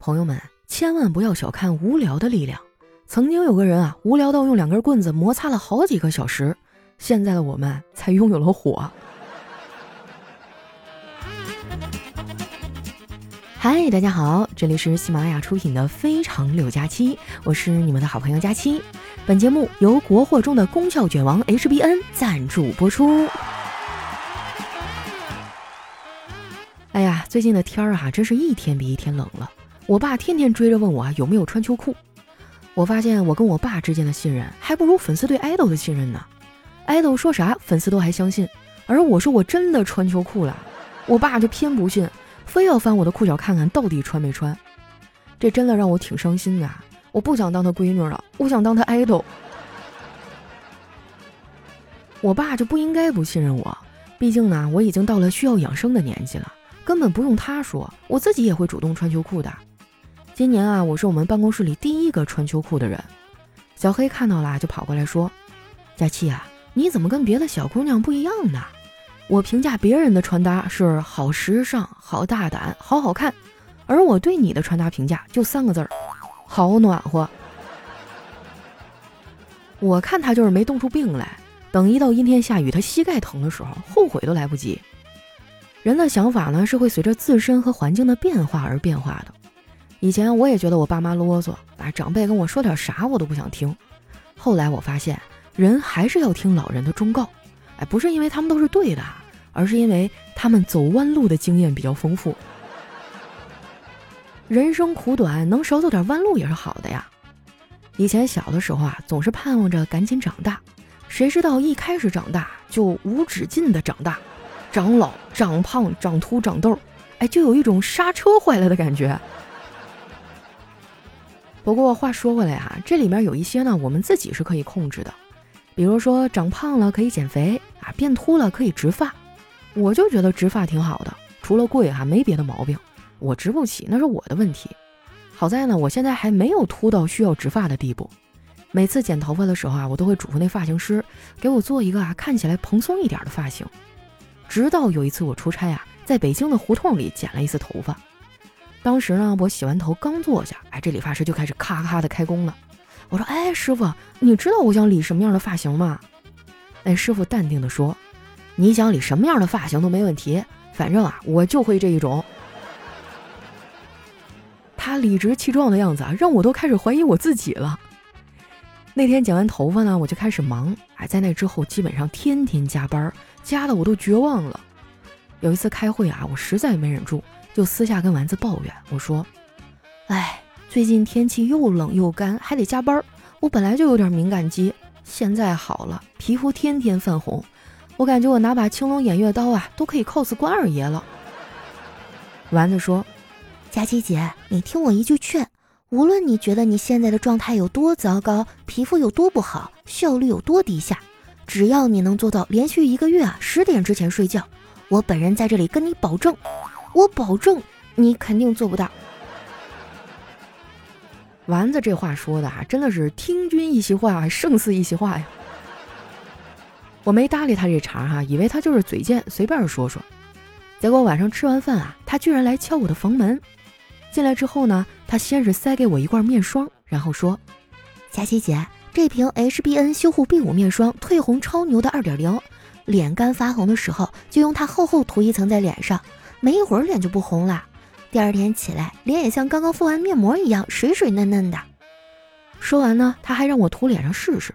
朋友们，千万不要小看无聊的力量。曾经有个人啊，无聊到用两根棍子摩擦了好几个小时。现在的我们才拥有了火。嗨，大家好，这里是喜马拉雅出品的《非常六加七》，我是你们的好朋友佳期。本节目由国货中的功效卷王 HBN 赞助播出。哎呀，最近的天儿啊，真是一天比一天冷了。我爸天天追着问我有没有穿秋裤，我发现我跟我爸之间的信任还不如粉丝对爱豆的信任呢。爱豆说啥粉丝都还相信，而我说我真的穿秋裤了，我爸就偏不信，非要翻我的裤脚看看到底穿没穿。这真的让我挺伤心的，我不想当他闺女了，我想当他爱豆。我爸就不应该不信任我，毕竟呢我已经到了需要养生的年纪了，根本不用他说，我自己也会主动穿秋裤的。今年啊，我是我们办公室里第一个穿秋裤的人。小黑看到了，就跑过来说：“佳琪啊，你怎么跟别的小姑娘不一样呢？我评价别人的穿搭是好时尚、好大胆、好好看，而我对你的穿搭评价就三个字儿：好暖和。我看他就是没冻出病来，等一到阴天下雨，他膝盖疼的时候，后悔都来不及。人的想法呢，是会随着自身和环境的变化而变化的。”以前我也觉得我爸妈啰嗦，啊，长辈跟我说点啥我都不想听。后来我发现，人还是要听老人的忠告，哎，不是因为他们都是对的，而是因为他们走弯路的经验比较丰富。人生苦短，能少走点弯路也是好的呀。以前小的时候啊，总是盼望着赶紧长大，谁知道一开始长大就无止境的长大，长老、长胖、长秃、长痘，哎，就有一种刹车坏了的感觉。不过话说回来哈，这里面有一些呢，我们自己是可以控制的，比如说长胖了可以减肥啊，变秃了可以植发。我就觉得植发挺好的，除了贵哈，没别的毛病。我植不起那是我的问题。好在呢，我现在还没有秃到需要植发的地步。每次剪头发的时候啊，我都会嘱咐那发型师给我做一个啊看起来蓬松一点的发型。直到有一次我出差啊，在北京的胡同里剪了一次头发。当时呢，我洗完头刚坐下，哎，这理发师就开始咔咔的开工了。我说：“哎，师傅，你知道我想理什么样的发型吗？”哎，师傅淡定的说：“你想理什么样的发型都没问题，反正啊，我就会这一种。”他理直气壮的样子啊，让我都开始怀疑我自己了。那天剪完头发呢，我就开始忙，哎，在那之后基本上天天加班，加的我都绝望了。有一次开会啊，我实在没忍住。就私下跟丸子抱怨，我说：“哎，最近天气又冷又干，还得加班。我本来就有点敏感肌，现在好了，皮肤天天泛红。我感觉我拿把青龙偃月刀啊，都可以 cos 关二爷了。”丸子说：“佳琪姐，你听我一句劝，无论你觉得你现在的状态有多糟糕，皮肤有多不好，效率有多低下，只要你能做到连续一个月啊十点之前睡觉，我本人在这里跟你保证。”我保证，你肯定做不到。丸子这话说的啊，真的是听君一席话，胜似一席话呀。我没搭理他这茬哈，以为他就是嘴贱，随便说说。结果晚上吃完饭啊，他居然来敲我的房门。进来之后呢，他先是塞给我一罐面霜，然后说：“佳琪姐，这瓶 HBN 修护 B 五面霜，退红超牛的二点零，脸干发红的时候就用它厚厚涂一层在脸上。”没一会儿脸就不红了，第二天起来脸也像刚刚敷完面膜一样水水嫩嫩的。说完呢，他还让我涂脸上试试。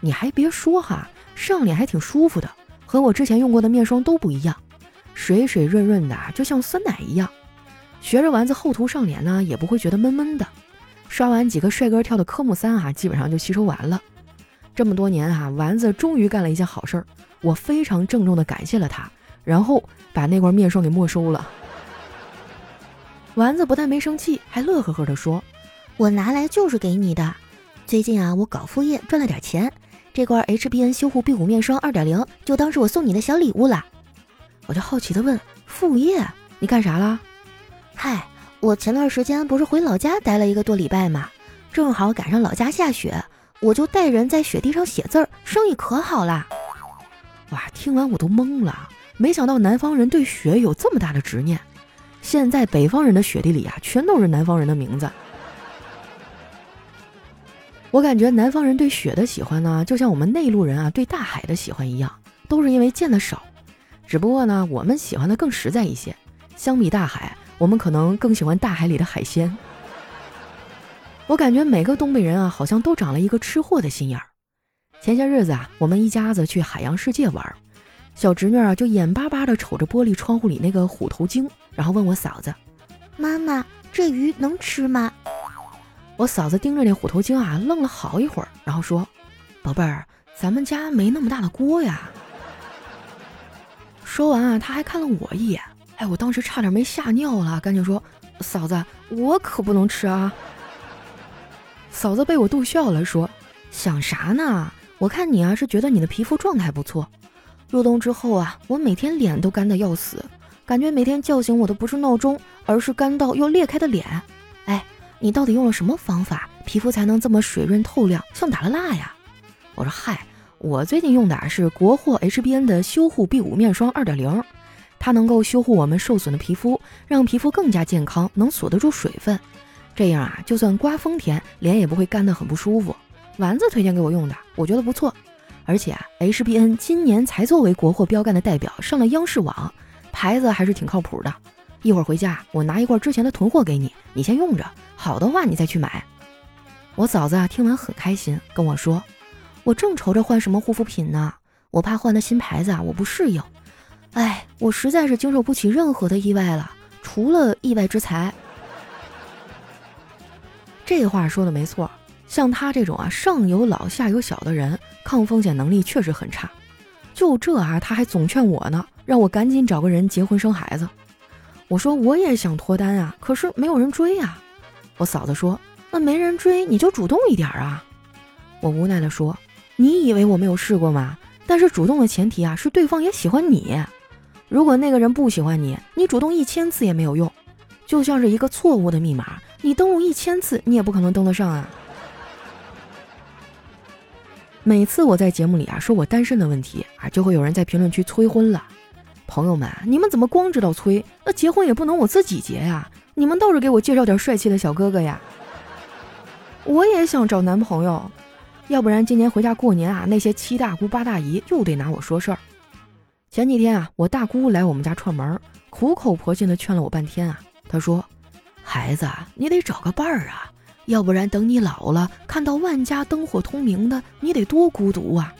你还别说哈，上脸还挺舒服的，和我之前用过的面霜都不一样，水水润润的，就像酸奶一样。学着丸子厚涂上脸呢，也不会觉得闷闷的。刷完几个帅哥跳的科目三啊，基本上就吸收完了。这么多年哈，丸子终于干了一件好事儿，我非常郑重的感谢了他。然后把那罐面霜给没收了。丸子不但没生气，还乐呵呵地说：“我拿来就是给你的。最近啊，我搞副业赚了点钱，这罐 HBN 修护 B 五面霜二点零就当是我送你的小礼物了。”我就好奇地问：“副业？你干啥了？”“嗨，我前段时间不是回老家待了一个多礼拜嘛，正好赶上老家下雪，我就带人在雪地上写字儿，生意可好啦。”哇，听完我都懵了。没想到南方人对雪有这么大的执念，现在北方人的雪地里啊，全都是南方人的名字。我感觉南方人对雪的喜欢呢，就像我们内陆人啊对大海的喜欢一样，都是因为见的少。只不过呢，我们喜欢的更实在一些。相比大海，我们可能更喜欢大海里的海鲜。我感觉每个东北人啊，好像都长了一个吃货的心眼儿。前些日子啊，我们一家子去海洋世界玩，小侄女啊就眼巴巴地瞅着玻璃窗户里那个虎头鲸，然后问我嫂子：“妈妈，这鱼能吃吗？”我嫂子盯着那虎头鲸啊，愣了好一会儿，然后说：“宝贝儿，咱们家没那么大的锅呀。”说完啊，他还看了我一眼，哎，我当时差点没吓尿了，赶紧说：“嫂子，我可不能吃啊！”嫂子被我逗笑了，说：“想啥呢？我看你啊，是觉得你的皮肤状态不错。入冬之后啊，我每天脸都干得要死，感觉每天叫醒我的不是闹钟，而是干到要裂开的脸。哎。”你到底用了什么方法，皮肤才能这么水润透亮，像打了蜡呀？我说嗨，我最近用的是国货 HBN 的修护 B 五面霜二点零，它能够修护我们受损的皮肤，让皮肤更加健康，能锁得住水分。这样啊，就算刮风天，脸也不会干得很不舒服。丸子推荐给我用的，我觉得不错。而且啊，HBN 今年才作为国货标杆的代表上了央视网，牌子还是挺靠谱的。一会儿回家，我拿一罐之前的囤货给你，你先用着。好的话，你再去买。我嫂子啊，听完很开心，跟我说：“我正愁着换什么护肤品呢，我怕换的新牌子啊，我不适应。哎，我实在是经受不起任何的意外了，除了意外之财。”这话说的没错，像他这种啊，上有老下有小的人，抗风险能力确实很差。就这啊，他还总劝我呢，让我赶紧找个人结婚生孩子。我说我也想脱单啊，可是没有人追呀。我嫂子说：“那没人追，你就主动一点啊。”我无奈地说：“你以为我没有试过吗？但是主动的前提啊，是对方也喜欢你。如果那个人不喜欢你，你主动一千次也没有用。就像是一个错误的密码，你登录一千次，你也不可能登得上啊。”每次我在节目里啊说我单身的问题啊，就会有人在评论区催婚了。朋友们，你们怎么光知道催？那结婚也不能我自己结呀。你们倒是给我介绍点帅气的小哥哥呀！我也想找男朋友，要不然今年回家过年啊，那些七大姑八大姨又得拿我说事儿。前几天啊，我大姑来我们家串门，苦口婆心的劝了我半天啊。她说：“孩子，你得找个伴儿啊，要不然等你老了，看到万家灯火通明的，你得多孤独啊。”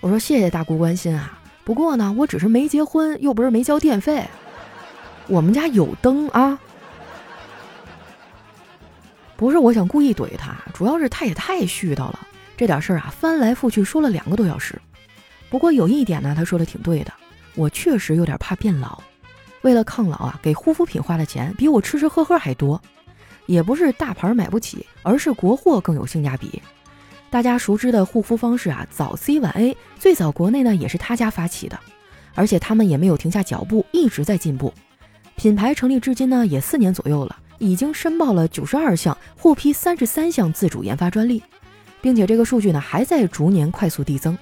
我说：“谢谢大姑关心啊，不过呢，我只是没结婚，又不是没交电费，我们家有灯啊。”不是我想故意怼他，主要是他也太絮叨了。这点事儿啊，翻来覆去说了两个多小时。不过有一点呢，他说的挺对的，我确实有点怕变老。为了抗老啊，给护肤品花的钱比我吃吃喝喝还多。也不是大牌买不起，而是国货更有性价比。大家熟知的护肤方式啊，早 C 晚 A，最早国内呢也是他家发起的，而且他们也没有停下脚步，一直在进步。品牌成立至今呢，也四年左右了。已经申报了九十二项，获批三十三项自主研发专利，并且这个数据呢还在逐年快速递增，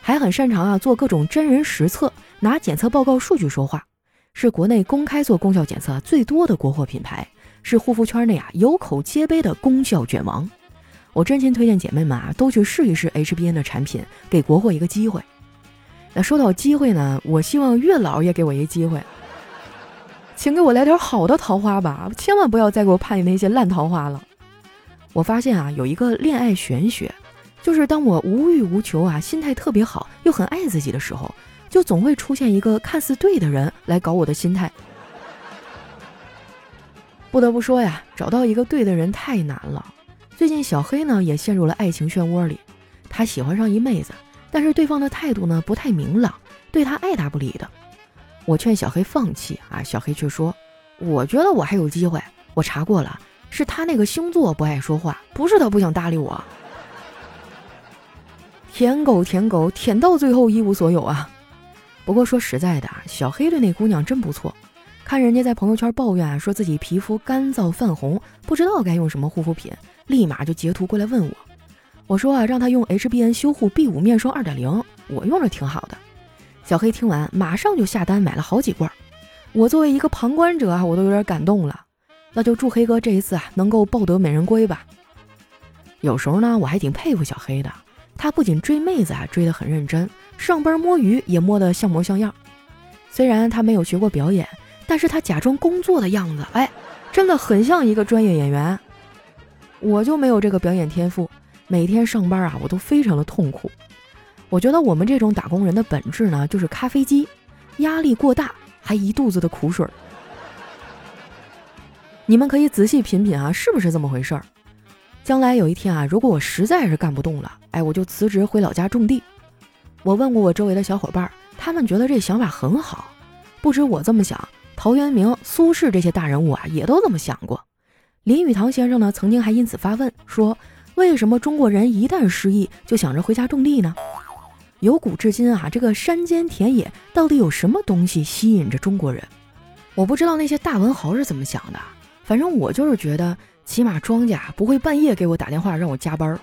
还很擅长啊做各种真人实测，拿检测报告数据说话，是国内公开做功效检测最多的国货品牌，是护肤圈内啊有口皆碑的功效卷王。我真心推荐姐妹们啊都去试一试 HBN 的产品，给国货一个机会。那说到机会呢，我希望月老也给我一个机会。请给我来点好的桃花吧，千万不要再给我派那些烂桃花了。我发现啊，有一个恋爱玄学，就是当我无欲无求啊，心态特别好，又很爱自己的时候，就总会出现一个看似对的人来搞我的心态。不得不说呀，找到一个对的人太难了。最近小黑呢也陷入了爱情漩涡里，他喜欢上一妹子，但是对方的态度呢不太明朗，对他爱答不理的。我劝小黑放弃啊，小黑却说：“我觉得我还有机会。我查过了，是他那个星座不爱说话，不是他不想搭理我。舔狗舔狗舔到最后一无所有啊！不过说实在的啊，小黑对那姑娘真不错。看人家在朋友圈抱怨啊，说自己皮肤干燥泛红，不知道该用什么护肤品，立马就截图过来问我。我说啊，让他用 HBN 修护 B 五面霜二点零，我用着挺好的。”小黑听完，马上就下单买了好几罐。我作为一个旁观者啊，我都有点感动了。那就祝黑哥这一次啊，能够抱得美人归吧。有时候呢，我还挺佩服小黑的，他不仅追妹子啊追得很认真，上班摸鱼也摸得像模像样。虽然他没有学过表演，但是他假装工作的样子，哎，真的很像一个专业演员。我就没有这个表演天赋，每天上班啊，我都非常的痛苦。我觉得我们这种打工人的本质呢，就是咖啡机，压力过大，还一肚子的苦水。你们可以仔细品品啊，是不是这么回事儿？将来有一天啊，如果我实在是干不动了，哎，我就辞职回老家种地。我问过我周围的小伙伴，他们觉得这想法很好。不止我这么想，陶渊明、苏轼这些大人物啊，也都这么想过。林语堂先生呢，曾经还因此发问说：“为什么中国人一旦失意就想着回家种地呢？”由古至今啊，这个山间田野到底有什么东西吸引着中国人？我不知道那些大文豪是怎么想的，反正我就是觉得，起码庄稼不会半夜给我打电话让我加班。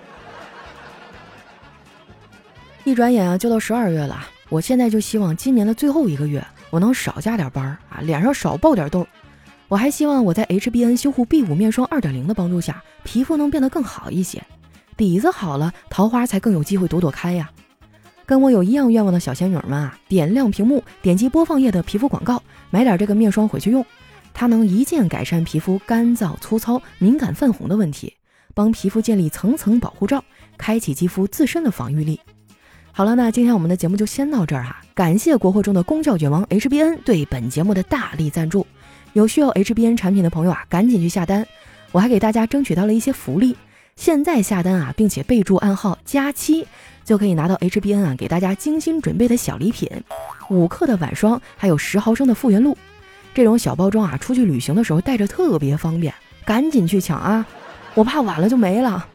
一转眼啊，就到十二月了，我现在就希望今年的最后一个月，我能少加点班啊，脸上少爆点痘。我还希望我在 HBN 修护 B 五面霜2.0的帮助下，皮肤能变得更好一些，底子好了，桃花才更有机会朵朵开呀。跟我有一样愿望的小仙女们啊，点亮屏幕，点击播放页的皮肤广告，买点这个面霜回去用，它能一键改善皮肤干燥、粗糙、敏感、泛红的问题，帮皮肤建立层层保护罩，开启肌肤自身的防御力。好了，那今天我们的节目就先到这儿哈，感谢国货中的功效卷王 HBN 对本节目的大力赞助。有需要 HBN 产品的朋友啊，赶紧去下单！我还给大家争取到了一些福利，现在下单啊，并且备注暗号加七，就可以拿到 HBN 啊给大家精心准备的小礼品，五克的晚霜，还有十毫升的复原露。这种小包装啊，出去旅行的时候带着特别方便，赶紧去抢啊！我怕晚了就没了。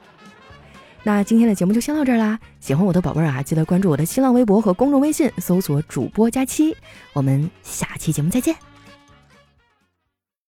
那今天的节目就先到这儿啦，喜欢我的宝贝儿啊，记得关注我的新浪微博和公众微信，搜索主播佳期。我们下期节目再见。